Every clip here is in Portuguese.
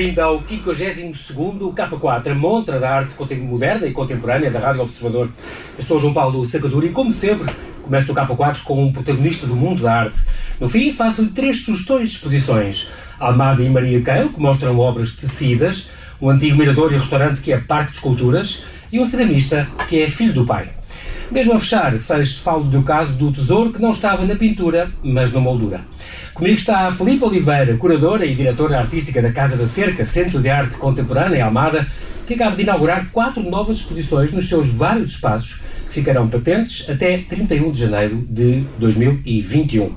bem-vindo ao 52º K4, a montra da arte moderna e contemporânea da Rádio Observador. Eu sou João Paulo Sacadura e, como sempre, começo o K4 com um protagonista do mundo da arte. No fim, faço-lhe três sugestões de exposições. Almada e Maria Keil, que mostram obras tecidas, um antigo mirador e restaurante que é Parque de Esculturas, e um ceramista que é filho do pai. Mesmo a fechar, falo do caso do tesouro que não estava na pintura, mas na moldura. Comigo está a Filipe Oliveira, curadora e diretora artística da Casa da Cerca, Centro de Arte Contemporânea em Almada, que acaba de inaugurar quatro novas exposições nos seus vários espaços, que ficarão patentes até 31 de janeiro de 2021.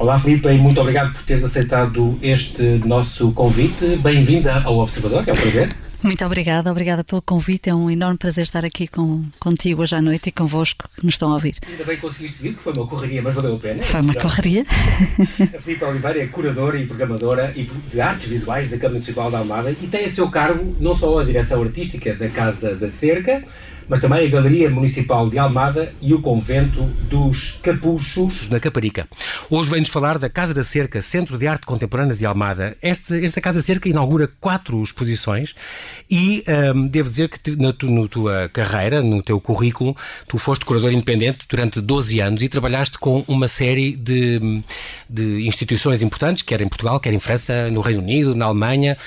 Olá Filipe e muito obrigado por teres aceitado este nosso convite. Bem-vinda ao Observador, é um prazer. Muito obrigada, obrigada pelo convite. É um enorme prazer estar aqui com, contigo hoje à noite e convosco que nos estão a ouvir. Ainda bem que conseguiste vir, que foi uma correria, mas valeu a pena. Foi uma correria. A Filipe Oliveira é curadora e programadora de artes visuais da Câmara Municipal da Almada e tem a seu cargo não só a direção artística da Casa da Cerca, mas também a Galeria Municipal de Almada e o Convento dos Capuchos, na Caparica. Hoje vem-nos falar da Casa da Cerca, Centro de Arte Contemporânea de Almada. Este, esta Casa da Cerca inaugura quatro exposições e um, devo dizer que na, tu, tua carreira, no teu currículo, tu foste curador independente durante 12 anos e trabalhaste com uma série de, de instituições importantes, quer em Portugal, quer em França, no Reino Unido, na Alemanha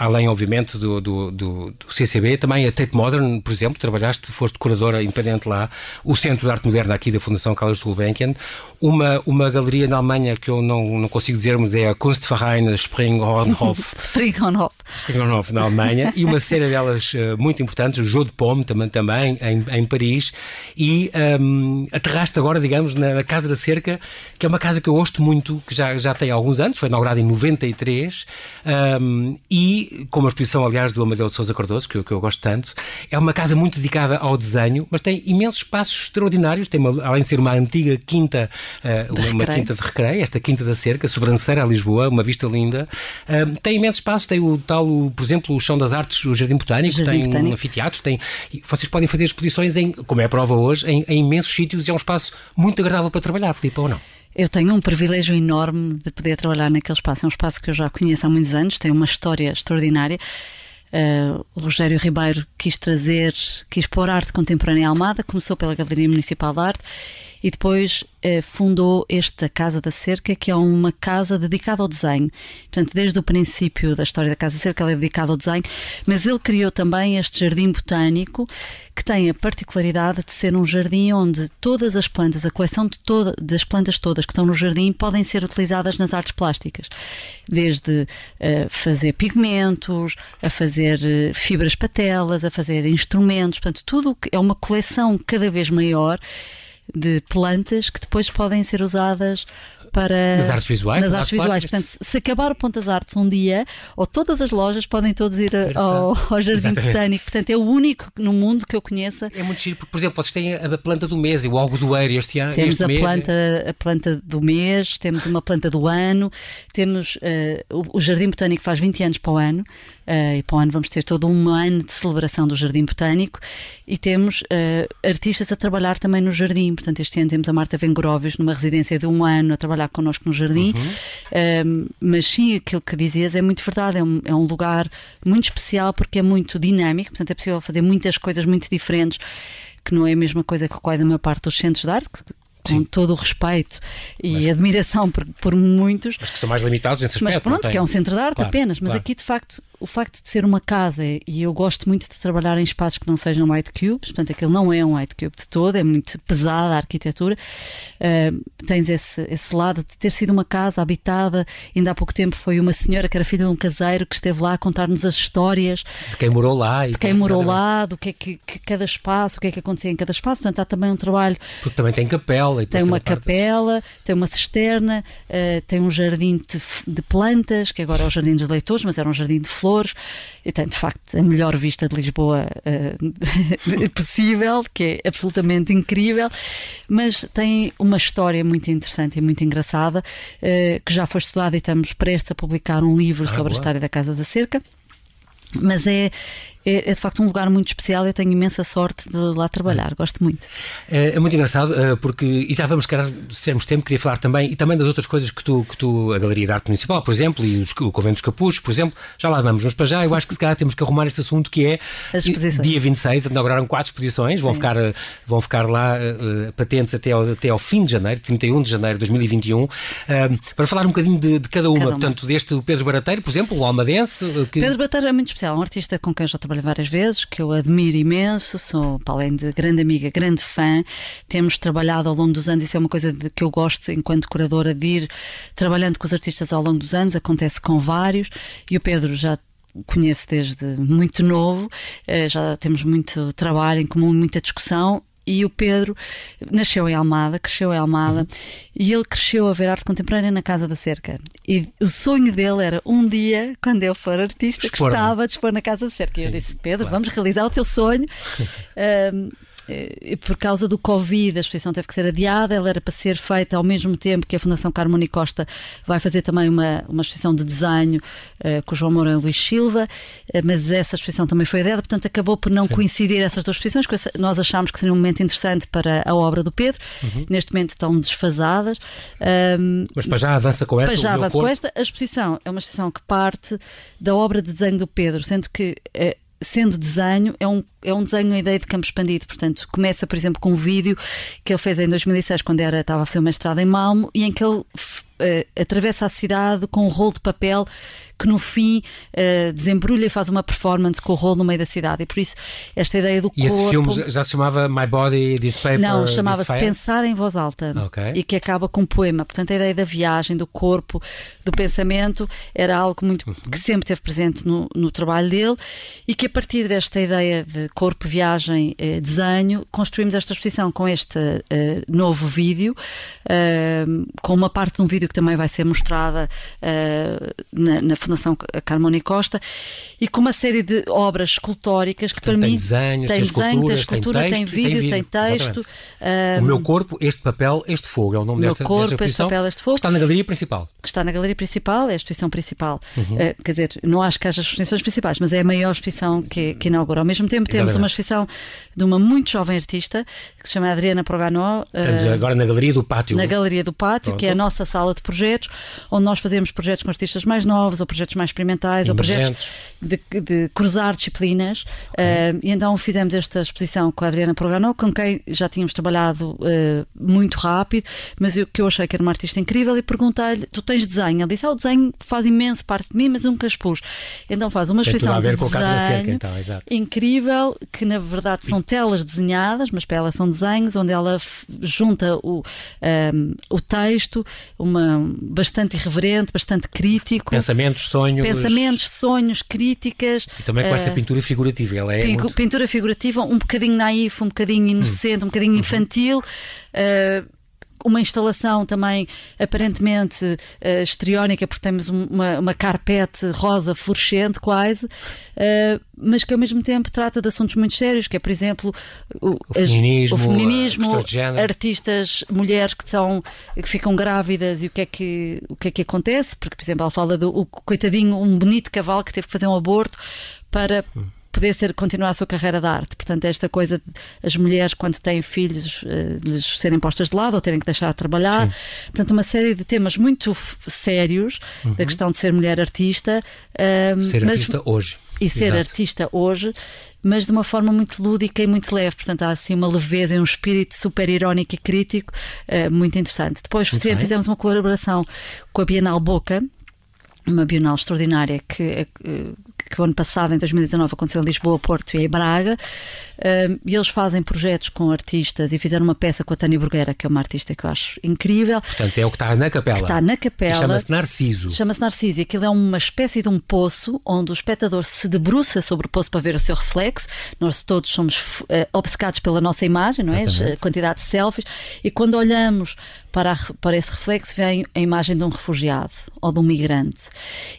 além, obviamente, do, do, do, do, CCB, também a Tate Modern, por exemplo, trabalhaste, foste curadora independente lá, o Centro de Arte Moderna aqui da Fundação Carlos Gulbenkian, uma, uma galeria na Alemanha que eu não, não consigo dizer, mas é a Kunstverein Springhornhof. Springhornhof. Springhornhof, na Alemanha, e uma série delas uh, muito importantes, o Jeu de Pomme também, também em, em Paris, e um, aterraste agora, digamos, na, na, Casa da Cerca, que é uma casa que eu gosto muito, que já, já tem alguns anos, foi inaugurada em 93, um, e com uma exposição, aliás, do Amadeu de Sousa Cardoso, que eu, que eu gosto tanto, é uma casa muito dedicada ao desenho, mas tem imensos espaços extraordinários, tem uma, além de ser uma antiga quinta uh, uma, uma, quinta de recreio, esta Quinta da Cerca, sobranceira a Lisboa, uma vista linda. Uh, tem imensos espaços, tem o tal, o, por exemplo, o Chão das Artes, o Jardim Botânico, Jardim tem Botânico. um anfiteatro, tem, vocês podem fazer exposições, em, como é a prova hoje, em, em imensos sítios e é um espaço muito agradável para trabalhar, Filipe, ou não? Eu tenho um privilégio enorme de poder trabalhar naquele espaço. É um espaço que eu já conheço há muitos anos, tem uma história extraordinária. Uh, o Rogério Ribeiro quis trazer, quis pôr arte contemporânea em Almada, começou pela Galeria Municipal de Arte e depois eh, fundou esta Casa da Cerca, que é uma casa dedicada ao desenho. Portanto, desde o princípio da história da Casa da Cerca, ela é dedicada ao desenho, mas ele criou também este jardim botânico, que tem a particularidade de ser um jardim onde todas as plantas, a coleção de toda, das plantas todas que estão no jardim, podem ser utilizadas nas artes plásticas. Desde uh, fazer pigmentos, a fazer uh, fibras patelas, a fazer instrumentos, portanto, tudo é uma coleção cada vez maior de plantas que depois podem ser usadas para nas artes visuais. Nas artes visuais. Portanto, se acabar o Pontas Artes um dia, ou todas as lojas podem todos ir ao, ao, Jardim Exatamente. Botânico. Portanto, é o único no mundo que eu conheça. É muito giro, porque, por exemplo, vocês têm a planta do mês e o algodoeiro este ano. Temos este a, mês. Planta, a planta do mês, temos uma planta do ano, temos uh, o, o Jardim Botânico faz 20 anos para o ano. Uh, e para o ano vamos ter todo um ano de celebração do Jardim Botânico e temos uh, artistas a trabalhar também no jardim. Portanto, este ano temos a Marta Vengroves numa residência de um ano a trabalhar connosco no jardim. Uhum. Uh, mas sim, aquilo que dizias é muito verdade. É um, é um lugar muito especial porque é muito dinâmico, portanto, é possível fazer muitas coisas muito diferentes que não é a mesma coisa que quase a maior parte dos centros de arte, com Sim. todo o respeito e mas, admiração por, por, muitos. Mas que são mais limitados nesse aspecto. Mas pronto, que é um centro de arte claro, apenas. Mas claro. aqui, de facto, o facto de ser uma casa, e eu gosto muito de trabalhar em espaços que não sejam white cubes, portanto, aquele não é um white cube de todo, é muito pesada a arquitetura. Uh, tens esse, esse lado de ter sido uma casa habitada. Ainda há pouco tempo foi uma senhora que era filha de um caseiro que esteve lá a contar-nos as histórias. De quem morou lá. de quem morou lá, do que é que, que, cada espaço, o que é que acontecia em cada espaço. Portanto, há também um trabalho. Porque também tem capela. tem uma capela, tem uma cisterna, uh, tem um jardim de, de, plantas, que agora é o Jardim dos Leitores, mas era um jardim de flores, e tem de facto a melhor vista de Lisboa uh, possível, que é absolutamente incrível, mas tem uma história muito interessante e muito engraçada, uh, que já foi estudada e estamos prestes a publicar um livro ah, sobre boa. a história da Casa da Cerca. Mas é, é, é, de facto um lugar muito especial. Eu tenho imensa sorte de lá trabalhar, gosto muito. É, é muito engraçado, eh, porque, e já vamos, se termos tempo, queria falar também, e também das outras coisas que tu, que tu a Galeria de Arte Municipal, por exemplo, e os, o Convento dos Capuzes, por exemplo, já lá vamos, mas para já eu acho que se calhar temos que arrumar este assunto que é dia 26, inauguraram quatro exposições, vão ficar, eh, vão ficar lá uh, patentes até ao, até ao fim de janeiro, 31 de janeiro de 2021, uh, para falar um bocadinho de, de cada, uma. cada, uma. portanto, deste Pedro Barateiro, por exemplo, o Almadense. Que... Pedro Barateiro é muito especial, um artista com quem já trabalhei várias vezes, que eu admiro imenso, sou, para além de grande amiga, grande fã, temos trabalhado ao longo dos anos, isso é uma coisa de, que eu gosto enquanto curadora de ir trabalhando com os artistas ao longo dos anos, acontece com vários, e o Pedro já conheço desde muito novo, eh, já temos muito trabalho em comum, muita discussão e o Pedro nasceu em Almada, cresceu em Almada uhum. e ele cresceu a ver arte contemporânea na Casa da Cerca. E o sonho dele era um dia, quando eu for artista, gostava de expor na Casa da Cerca. E eu disse: Pedro, claro. vamos realizar o teu sonho. um, por causa do Covid, a exposição teve que ser adiada, ela era para ser feita ao mesmo tempo que a Fundação Carmona Costa vai fazer também uma, uma exposição de desenho uh, com o João Moura e Luís Silva, uh, mas essa exposição também foi adiada, portanto acabou por não Sim. coincidir essas duas exposições, que nós achámos que seria um momento interessante para a obra do Pedro, uhum. neste momento estão desfasadas. Um, mas para já avança com esta? Para já avança com esta. A exposição é uma exposição que parte da obra de desenho do Pedro, sendo que uh, sendo desenho, é um, é um desenho, uma ideia de campo expandido. Portanto, começa, por exemplo, com um vídeo que ele fez em 2006, quando era, estava a fazer uma mestrado em Malmo, e em que ele uh, atravessa a cidade com um rolo de papel que no fim uh, desembrulha e faz uma performance com o rolo no meio da cidade. E por isso, esta ideia do e corpo... E esse filme já se chamava My Body, This Paper? Não, chamava-se Pensar em Voz Alta. Okay. E que acaba com um poema. Portanto, a ideia da viagem, do corpo, do pensamento, era algo muito uhum. que sempre esteve presente no, no, trabalho dele e que a partir desta ideia de corpo, viagem, eh, desenho, construímos esta exposição com este eh, novo vídeo, eh, com uma parte de um vídeo que também vai ser mostrada na, na Fundação Carmona Costa, e com uma série de obras escultóricas que Portanto, para tem mim desenhos, tem, desenho, tem escultura, tem, texto, tem, vídeo, tem, vídeo, tem texto. Um, o meu corpo, este papel, este fogo, é o nome meu desta, corpo, desta este papel, este fogo. Está na galeria principal. Que está na galeria principal, é a exposição principal. Uhum. Uh, quer dizer, não acho que haja exposições principais, mas é a maior exposição que, que inaugura. Ao mesmo tempo, temos uma exposição de uma muito jovem artista que se chama Adriana Proganó. Uh, agora na Galeria do Pátio. Na Galeria do Pátio, Pronto. que é a nossa sala de projetos, onde nós fazemos projetos com artistas mais novos ou projetos mais experimentais ou projetos de, de cruzar disciplinas. Okay. Uh, e então fizemos esta exposição com a Adriana Proganó, com quem já tínhamos trabalhado uh, muito rápido, mas o que eu achei que era uma artista incrível e perguntei-lhe: Tu tens desenho? Ele disse: ah, O desenho faz imenso parte de mim, mas nunca expus. Então faz uma exposição de desenho cerca, então, incrível, que na verdade são telas desenhadas, mas para ela são desenhos, onde ela junta o, um, o texto, uma, bastante irreverente, bastante crítico. Pensamentos, sonhos. Pensamentos, sonhos, críticas. E também com esta uh, pintura figurativa. Ela é muito... Pintura figurativa, um bocadinho naif, um bocadinho inocente, hum. um bocadinho uhum. infantil. Uh, uma instalação também aparentemente uh, histriónica, porque temos uma, uma carpete rosa fluorescente quase, uh, mas que ao mesmo tempo trata de assuntos muito sérios, que é, por exemplo, o, o feminismo, o feminismo artistas, mulheres que são que ficam grávidas e o que é que o que é que acontece, porque por exemplo ela fala do coitadinho, um bonito cavalo que teve que fazer um aborto para hum poder ser, continuar a sua carreira de arte. Portanto, esta coisa de as mulheres, quando têm filhos, uh, lhes serem postas de lado ou terem que deixar de trabalhar. Sim. Portanto, uma série de temas muito sérios uhum. da questão de ser mulher artista. Uh, ser mas, artista hoje. E ser Exato. artista hoje, mas de uma forma muito lúdica e muito leve. Portanto, há assim uma leveza e um espírito super irónico e crítico uh, muito interessante. Depois muito fizemos uma colaboração com a Bienal Boca, uma Bienal extraordinária que, que que o ano passado, em 2019, aconteceu em Lisboa, Porto e em Braga. e eles fazem projetos com artistas e fizeram uma peça com a Tânia Burgueira, que é uma artista que eu acho incrível. Portanto, é o que está na capela. Que está na capela. Chama-se Narciso. Chama-se Narciso. E aquilo é uma espécie de um poço onde o espectador se debruça sobre o poço para ver o seu reflexo. Nós todos somos uh, obcecados pela nossa imagem, não é? A quantidade de selfies. E quando olhamos para, a, para esse reflexo vem a imagem de um refugiado ou de um migrante.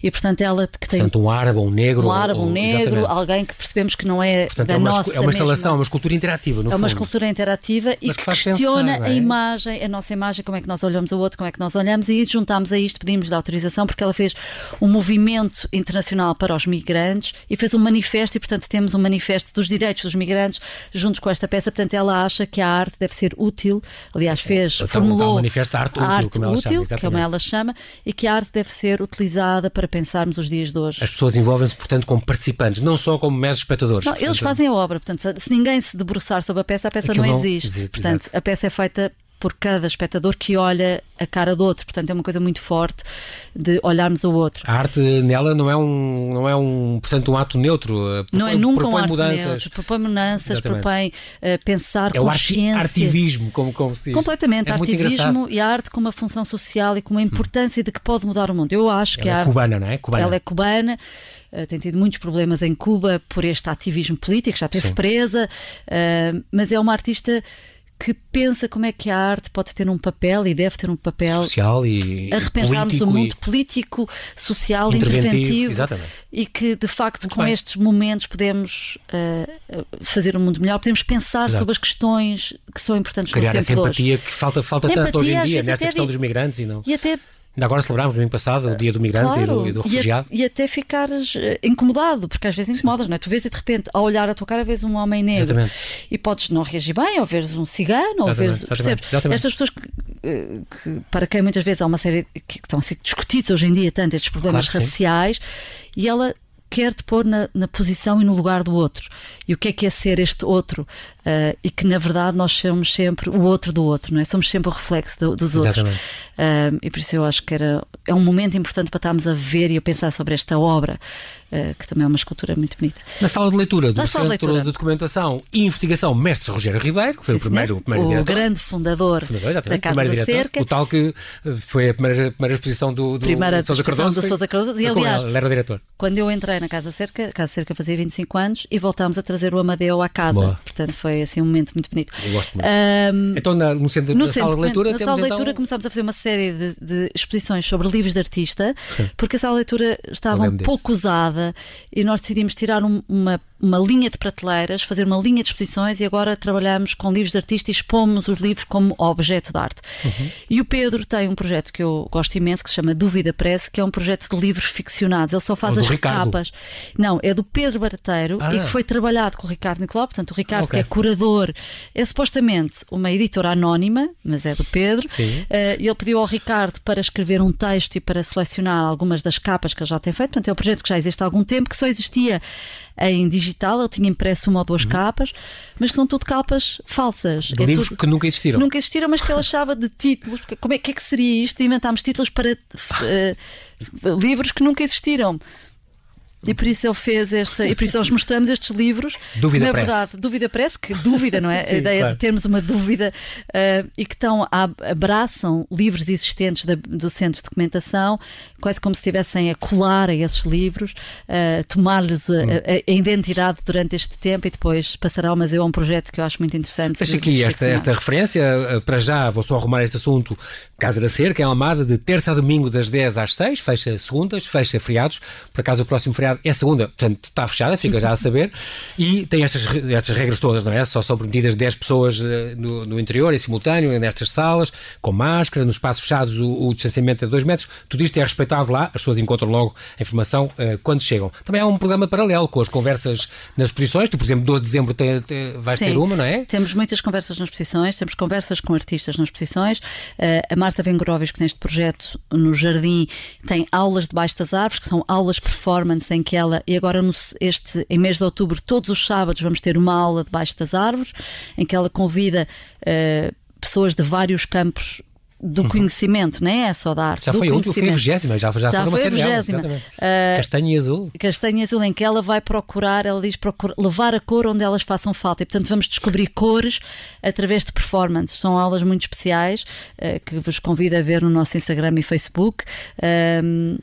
E portanto ela que tem portanto, um árabe, um negro, um árabe, um negro, exatamente. alguém que percebemos que não é portanto, da é uma, nossa é uma instalação, mesma... é uma escultura interativa, no é fundo. uma escultura interativa e Mas que, questiona pensar, a é? imagem, a nossa imagem, como é que nós olhamos o outro, como é que nós olhamos e juntámos a isto, pedimos da autorização porque ela fez um movimento internacional para os migrantes e fez um manifesto e portanto temos um manifesto dos direitos dos migrantes juntos com esta peça, portanto ela acha que a arte deve ser útil, aliás fez, Então, formulou então, manifesta a arte útil, como ela chama, útil, exatamente. como ela chama, e que a arte deve ser utilizada para pensarmos os dias de hoje. As pessoas envolvem-se, portanto, como participantes, não só como meros espectadores. Não, eles Portanto, fazem a obra, portanto, se- ninguém se debruçar sobre a peça, a peça Aquilo não não existe. existe, portanto, a peça é feita por cada espectador que olha a cara do outro. Portanto, é uma coisa muito forte de olharmos ao outro. A arte nela não é um, não é um, portanto, um ato neutro. eh, Não é propõe- nunca um propõe arte mudanças. neutro, propõe mudanças, Exatamente. propõe eh, pensar É o arti consciência. artivismo, como, como se diz. Completamente, é artivismo e a arte com uma função social e com uma importância de que pode mudar o mundo. Eu acho que Ela a é arte cubana, não é? Cubana. Ela é cubana, eh, tem tido muitos problemas em Cuba por este ativismo político, já esteve Sim. presa, eh, mas é uma artista que pensa como é que a arte pode ter um papel e deve ter um papel social e a repensarmos o mundo político, social, interventivo, interventivo, exatamente. e que de facto Muito com bem. estes momentos podemos eh, fazer um mundo melhor, podemos pensar Exato. sobre as questões que são importantes criar no essa tempo hoje. empatia que falta, falta Empatia, tanto hoje em dia nesta questão dos migrantes e não. E até Ainda agora celebrámos no ano passado o dia do migrante e do, e do a- refugiado. E, até ficares eh, incomodado, porque às vezes incomodas, não é? Tu vês e de repente, ao olhar a tua cara, vês um homem negro Exatamente. e podes não reagir bem, ou veres um cigano, ou Exatamente, exatamente, Percebes? exatamente. Estas pessoas que, eh, que, para quem muitas vezes há uma série que estão a ser discutidos hoje em dia, tanto estes problemas Claro que sim. raciais, e ela quer te pôr na, na posição e no lugar do outro. E o que é que é ser este outro? Eh, e que na verdade nós somos sempre o outro do outro, não é? Somos sempre o reflexo do- dos outros. Exatamente. Um, e por isso eu acho que era, é um momento importante para estarmos a ver e a pensar sobre esta obra, uh, que também é uma escultura muito bonita. Na sala de leitura do Na sala de Centro leitura. de Documentação e Investigação Mestre Rogério Ribeiro, que foi Sim, o primeiro, o primeiro o grande fundador, Fundador, da exatamente, Casa da diretor, Cerca. o tal que eh, foi a primeira, primeira exposição do, do Primeira Sousa Cardoso. do Sousa Cardoso. E, aliás, ele, era diretor. Quando eu entrei na Casa Cerca, a Casa Cerca fazia 25 anos e voltámos a trazer o Amadeu à casa. Boa. Portanto, foi assim um momento muito bonito. Eu gosto muito. Um, Então, na- no centro no da centro, sala de leitura, na temos sala de então... leitura começámos a fazer uma série de, de exposições sobre livros de artista, porque a sala de leitura estava um desse. pouco usada e nós decidimos tirar um- uma, uma linha de prateleiras, fazer uma linha de exposições e agora trabalhamos com livros de artista e expomos os livros como objeto de arte. Uhum. E o Pedro tem um projeto que eu gosto imenso que se chama Dúvida Press, que é um projeto de livros ficcionados. Ele só faz as Ricardo. capas. Não, é do Pedro Barateiro Ah. e que foi trabalhado com o Ricardo Nicolau. Portanto, o Ricardo, Ok. que é curador, é supostamente uma editora anónima, mas é do Pedro. Sim. Eh, ele pediu ao Ricardo para escrever um texto e para selecionar algumas das capas que ele já tem feito. Portanto, é um projeto que já existe há algum tempo, que só existia em digital. Ele tinha impresso uma ou duas capas, mas que são tudo capas falsas. Uhum. De É livros tudo- que nunca existiram. Nunca existiram, mas que ele achava de títulos. Como é que, é que seria isto? Inventámos títulos para eh, livros que nunca existiram. E por isso ele fez esta, e por isso nós mostramos estes livros. Dúvida que, na Press. verdade, dúvida parece que dúvida, não é? Sim, a ideia claro. de termos uma dúvida eh, e que estão abraçam livros existentes da- do centro de documentação, quase como se estivessem a colar a esses livros, eh, tomar-lhes a, a- a identidade durante este tempo e depois passará ao museu a um projeto que eu acho muito interessante. Deixa de aqui esta, esta referência. eh, Para já, vou só arrumar este assunto. Casa da Cerca, em Almada, de terça a domingo, das 10 às 6. Fecha segundas, fecha feriados. Por acaso, o próximo feriado é segunda, portanto, está fechada, fica já a saber. E tem estas, estas regras todas, não é? Só são permitidas 10 pessoas eh, no, no interior, em simultâneo, nestas salas, com máscara, nos espaços fechados, o, o distanciamento é de 2 metros. Tudo isto é respeitado lá. As pessoas encontram logo a informação eh, quando chegam. Também há um programa paralelo com as conversas nas exposições. Tu, por exemplo, 12 de dezembro tem, tem- vais Sim. ter uma, não é? Temos muitas conversas nas exposições, temos conversas com artistas nas exposições. Eh, a Marta Vengrovis, que tem este projeto no Jardim, tem aulas debaixo das árvores, que são aulas performance, em que ela, e agora no, este, em mês de outubro, todos os sábados vamos ter uma aula debaixo das árvores, em que ela convida eh, pessoas de vários campos do conhecimento, não é só da arte. Já do foi a última, foi a vigésima, já, já, Já uma foi a vigésima. Castanho e azul. Castanha e azul, em que ela vai procurar, ela diz procura, levar a cor onde elas façam falta. E portanto vamos descobrir cores através de performances. São aulas muito especiais eh, que vos convido a ver no nosso Instagram e Facebook. Ahm,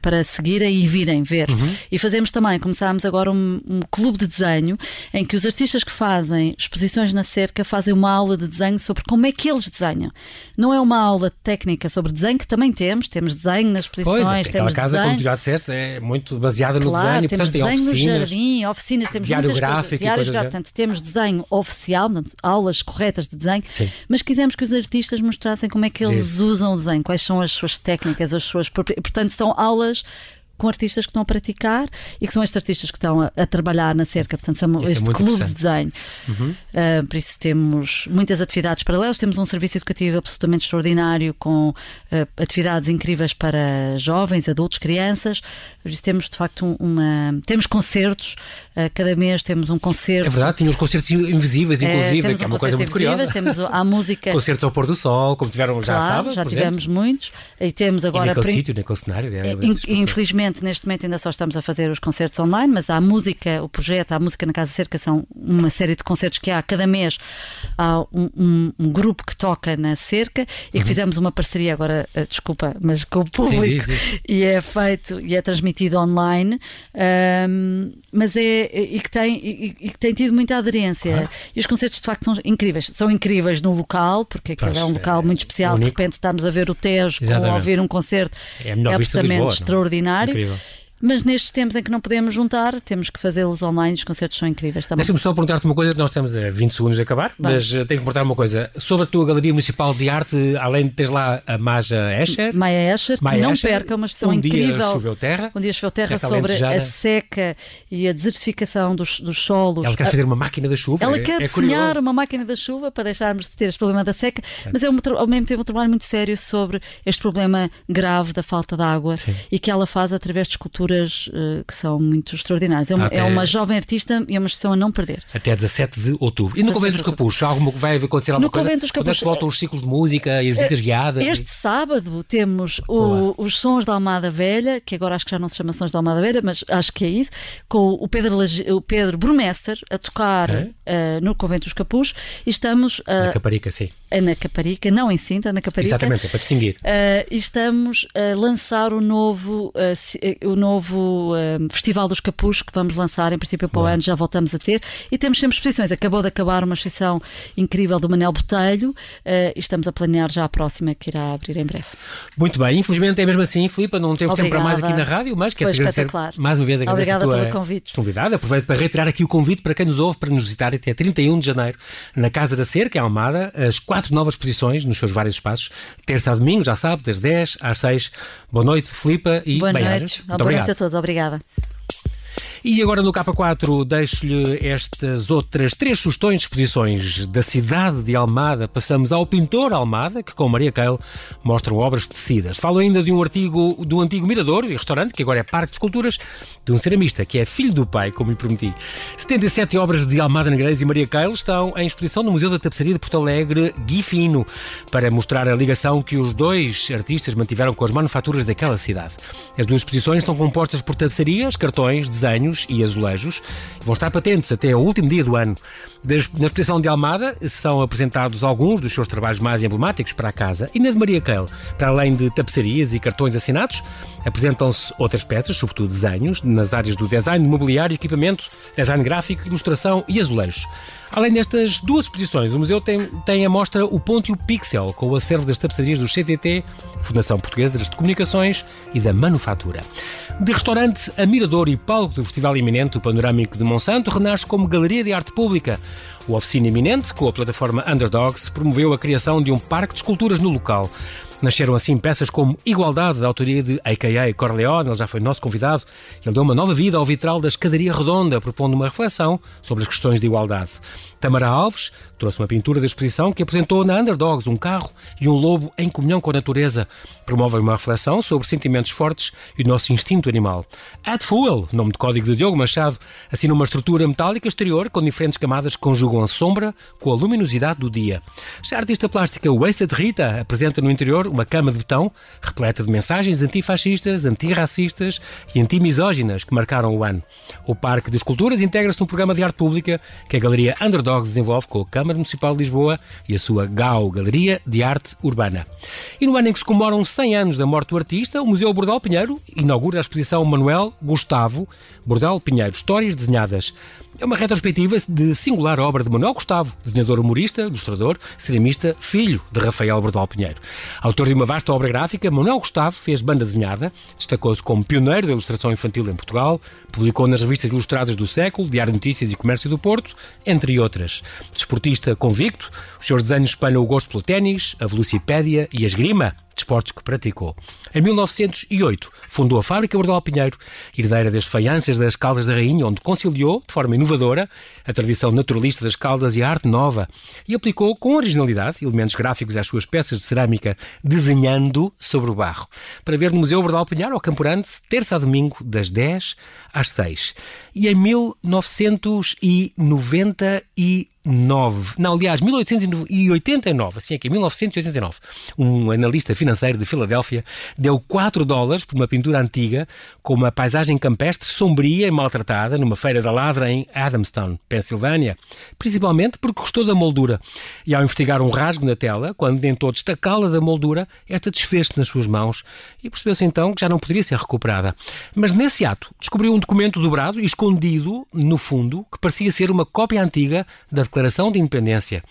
para seguirem e virem ver. Uhum. E fazemos também, começámos agora um, um, clube de desenho em que os artistas que fazem exposições na cerca fazem uma aula de desenho sobre como é que eles desenham. Não é uma aula técnica sobre desenho, que também temos, temos desenho nas exposições, pois, é, temos casa, desenho. como tu já disseste, é muito baseada no claro, desenho, temos portanto tem desenho oficinas. no jardim, oficinas, temos diário muitas gráfico coisas, diários gráficos, portanto temos desenho oficial, portanto, aulas corretas de desenho, Sim. mas quisemos que os artistas mostrassem como é que eles Sim. usam o desenho, quais são as suas técnicas, as suas portanto são aulas com artistas que estão a praticar e que são estes artistas que estão a, a trabalhar na cerca, portanto, são isso é este é clube de desenho. Uhum. Uh, por isso temos muitas atividades paralelas, temos um serviço educativo absolutamente extraordinário com uh, atividades incríveis para jovens, adultos, crianças. Por isso temos de facto uma. Temos concertos, uh, cada mês temos um concerto. É verdade, tinha os concertos invisíveis, inclusive, que é uma coisa muito curiosa. Temos a música. concertos ao pôr do sol, como tiveram já claro, sábado. Já tivemos exemplo. muitos. E temos agora. E naquele prim... sítio, naquele cenário. É, infelizmente neste momento ainda só estamos a fazer os concertos online, mas há música, o projeto, a música na Casa Cerca são uma série de concertos que há cada mês. Há um, um, um grupo que toca na cerca e que uhum. fizemos uma parceria agora, uh, desculpa, mas com o público sim, sim, sim. e é feito e é transmitido online, um, mas é e que tem e, e, que tem tido muita aderência. E os concertos de facto são incríveis. São incríveis no local, porque aquilo é um local é, muito especial. É de repente estamos a ver o Tejo com a ouvir um concerto é, é absolutamente extraordinário. Incrível. Mas nestes tempos em que não podemos juntar, temos que fazê-los online, os concertos são incríveis também. Deixa-me só perguntar-te uma coisa, nós temos 20 segundos de acabar, mas eh, tenho que perguntar uma coisa. Sobre a tua Galeria Municipal de Arte, além de teres lá a Maja Escher... Maia Escher, que não Escher, perca, uma expressão um incrível. Um dia choveu terra. Um dia choveu terra sobre a seca e a desertificação dos, dos solos. Ela quer fazer uma máquina da chuva. Ela é, quer é desenhar curioso. uma máquina da chuva para deixarmos de ter este problema da seca, mas é um, ao mesmo tempo um trabalho muito sério sobre este problema grave da falta de água Sim. e que ela faz através de uh, que são muito extraordinárias. É uma, é uma jovem artista e é uma expressão a não perder. Até 17 de outubro. E no Convento dos Capuchos, alguma, vai acontecer alguma no coisa? Convento dos Capuchos, Quando é que voltam os ciclos de música e as visitas guiadas? Este e... sábado temos o, os Sons da Almada Velha, que agora acho que já não se chama Sons da Almada Velha, mas acho que é isso, com o Pedro, o Pedro Brumester a tocar uh, no Convento dos Capuchos e estamos... Uh, na Caparica, sim. Na Caparica, não em Sintra, na Caparica. Exatamente, é para distinguir. Uh, e estamos a lançar o novo, o novo Festival dos Capuz, que vamos lançar em princípio para o ano, já voltamos a ter. E temos sempre exposições. Acabou de acabar uma exposição incrível do Manel Botelho uh, e estamos a planear já a próxima que irá abrir em breve. Muito bem, infelizmente é mesmo assim, Filipe, não temos Obrigada. tempo para mais aqui na rádio, mas quero te agradecer mais uma vez agradecer Obrigada a tua pelo convite. Aproveito para reiterar aqui o convite para quem nos ouve para nos visitar até 31 de janeiro na Casa da Cerca, em Almada, as quatro novas exposições nos seus vários espaços, terça a domingo, já sabe, das 10 às 6. Boa noite, Filipe, e Boa bem-ajas. noite. Boa noite a todos, obrigada. E agora no K4 deixo-lhe estas outras três sugestões de exposições da cidade de Almada. Passamos ao pintor Almada, que com Maria Keil mostra obras tecidas. Falo ainda de um artigo do antigo mirador e restaurante, que agora é Parque de Esculturas, de um ceramista, que é filho do pai, como lhe prometi. 77 obras de Almada Negreiros e Maria Keil estão em exposição no Museu da Tapeçaria de Porto Alegre, Guifino, para mostrar a ligação que os dois artistas mantiveram com as manufaturas daquela cidade. As duas exposições são compostas por tapeçarias, cartões, desenhos, e azulejos. Vão estar patentes até ao último dia do ano. Na exposição de Almada são apresentados alguns dos seus trabalhos mais emblemáticos para a casa e na de Maria Keil, para além de tapeçarias e cartões assinados, apresentam-se outras peças, sobretudo desenhos, nas áreas do design, mobiliário, equipamento, design gráfico, ilustração e azulejos. Além destas duas exposições, o museu tem, tem a mostra O Ponto e o Pixel, com o acervo das tapeçarias do CTT, Fundação Portuguesa de Comunicações e da Manufatura. De restaurante a Mirador e palco do Festival Iminente, o Panorâmico de Monsanto renasce como Galeria de Arte Pública. O Oficina Iminente, com a plataforma Underdogs, promoveu a criação de um parque de esculturas no local. Nasceram assim peças como Igualdade, da autoria de A.K.A. Corleone, ele já foi nosso convidado. Ele deu uma nova vida ao vitral da escadaria redonda, propondo uma reflexão sobre as questões de igualdade. Tamara Alves trouxe uma pintura da exposição que apresentou na Underdogs um carro e um lobo em comunhão com a natureza. Promove uma reflexão sobre sentimentos fortes e o nosso instinto animal. Add Fuel, nome de código de Diogo Machado, assina uma estrutura metálica exterior com diferentes camadas que conjugam a sombra com a luminosidade do dia. Já a artista plástica Wasted Rita apresenta no interior uma cama de betão repleta de mensagens antifascistas, antirracistas e antimisóginas que marcaram o ano. O Parque de Esculturas integra-se num programa de arte pública que a Galeria Underdogs desenvolve com a Câmara Municipal de Lisboa e a sua GAU, Galeria de Arte Urbana. E no ano em que se comemoram 100 anos da morte do artista, o Museu Bordal Pinheiro inaugura a exposição Manuel Gustavo Bordal Pinheiro, Histórias Desenhadas. É uma retrospectiva de singular obra de Manuel Gustavo, desenhador humorista, ilustrador, ceramista, filho de Rafael Bordal Pinheiro. Autor de uma vasta obra gráfica, Manuel Gustavo fez banda desenhada, destacou-se como pioneiro da ilustração infantil em Portugal, publicou nas revistas ilustradas do século, Diário Notícias e Comércio do Porto, entre outras. Desportista convicto, os seus desenhos espalham o gosto pelo ténis, a velocipédia e a esgrima, desportos que praticou. Em 1908, fundou a Fábrica Bordal Pinheiro, herdeira das faianças das Caldas da Rainha, onde conciliou, de forma inovadora, a tradição naturalista das Caldas e a arte nova, e aplicou com originalidade elementos gráficos às suas peças de cerâmica, desenhando sobre o barro. Para ver no Museu Bordal Pinheiro, ao Campurante, terça a domingo, das 10 às 6. E em 1998, 1989, não, aliás, 1889, assim é que é 1989, um analista financeiro de Filadélfia deu 4 dólares por uma pintura antiga com uma paisagem campestre sombria e maltratada numa feira da ladra em Adamstown, Pensilvânia, principalmente porque gostou da moldura. E ao investigar um rasgo na tela, quando tentou destacá-la da moldura, esta desfez-se nas suas mãos e percebeu-se então que já não poderia ser recuperada. Mas nesse ato, descobriu um documento dobrado e escondido no fundo que parecia ser uma cópia antiga da declaração de Independência.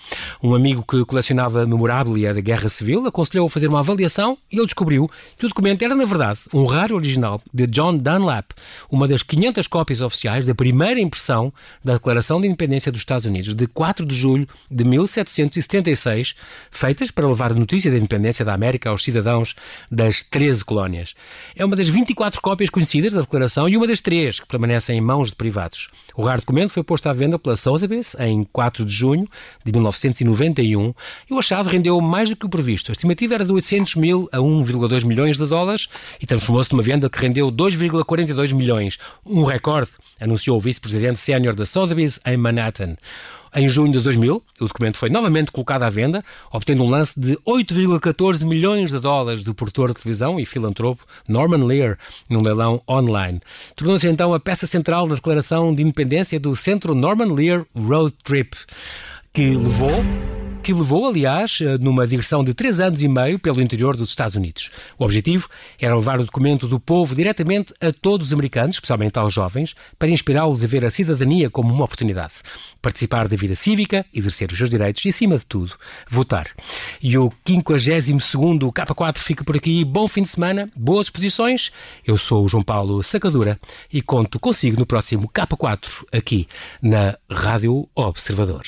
Um amigo que colecionava memorabilia da Guerra Civil aconselhou a fazer uma avaliação e ele descobriu que o documento era, na verdade, um raro original de John Dunlap, uma das 500 cópias oficiais da primeira impressão da Declaração de Independência dos Estados Unidos, de 4 de julho de 1776, feitas para levar a notícia da independência da América aos cidadãos das 13 colónias. É uma das 24 cópias conhecidas da Declaração e uma das três que permanecem em mãos de privados. O raro documento foi posto à venda pela Sotheby's em 4 de junho de 1991 e o achado rendeu mais do que o previsto. A estimativa era de 800 mil a 1,2 milhões de dólares e transformou-se numa venda que rendeu 2,42 milhões, um recorde, anunciou o vice-presidente sénior da Sotheby's em Manhattan. Em junho de 2000, o documento foi novamente colocado à venda, obtendo um lance de 8,14 milhões de dólares do produtor de televisão e filantropo Norman Lear num leilão online. Tornou-se então a peça central da Declaração de Independência do Centro Norman Lear Road Trip, que levou que levou, aliás, eh, numa digressão de três anos e meio pelo interior dos Estados Unidos. O objetivo era levar o documento do povo diretamente a todos os americanos, especialmente aos jovens, para inspirá-los a ver a cidadania como uma oportunidade. Participar da vida cívica, exercer os seus direitos e, acima de tudo, votar. E o 52º K4 fica por aqui. Bom fim de semana, boas exposições. Eu sou o João Paulo Sacadura e conto consigo no próximo K4 aqui na Rádio Observador.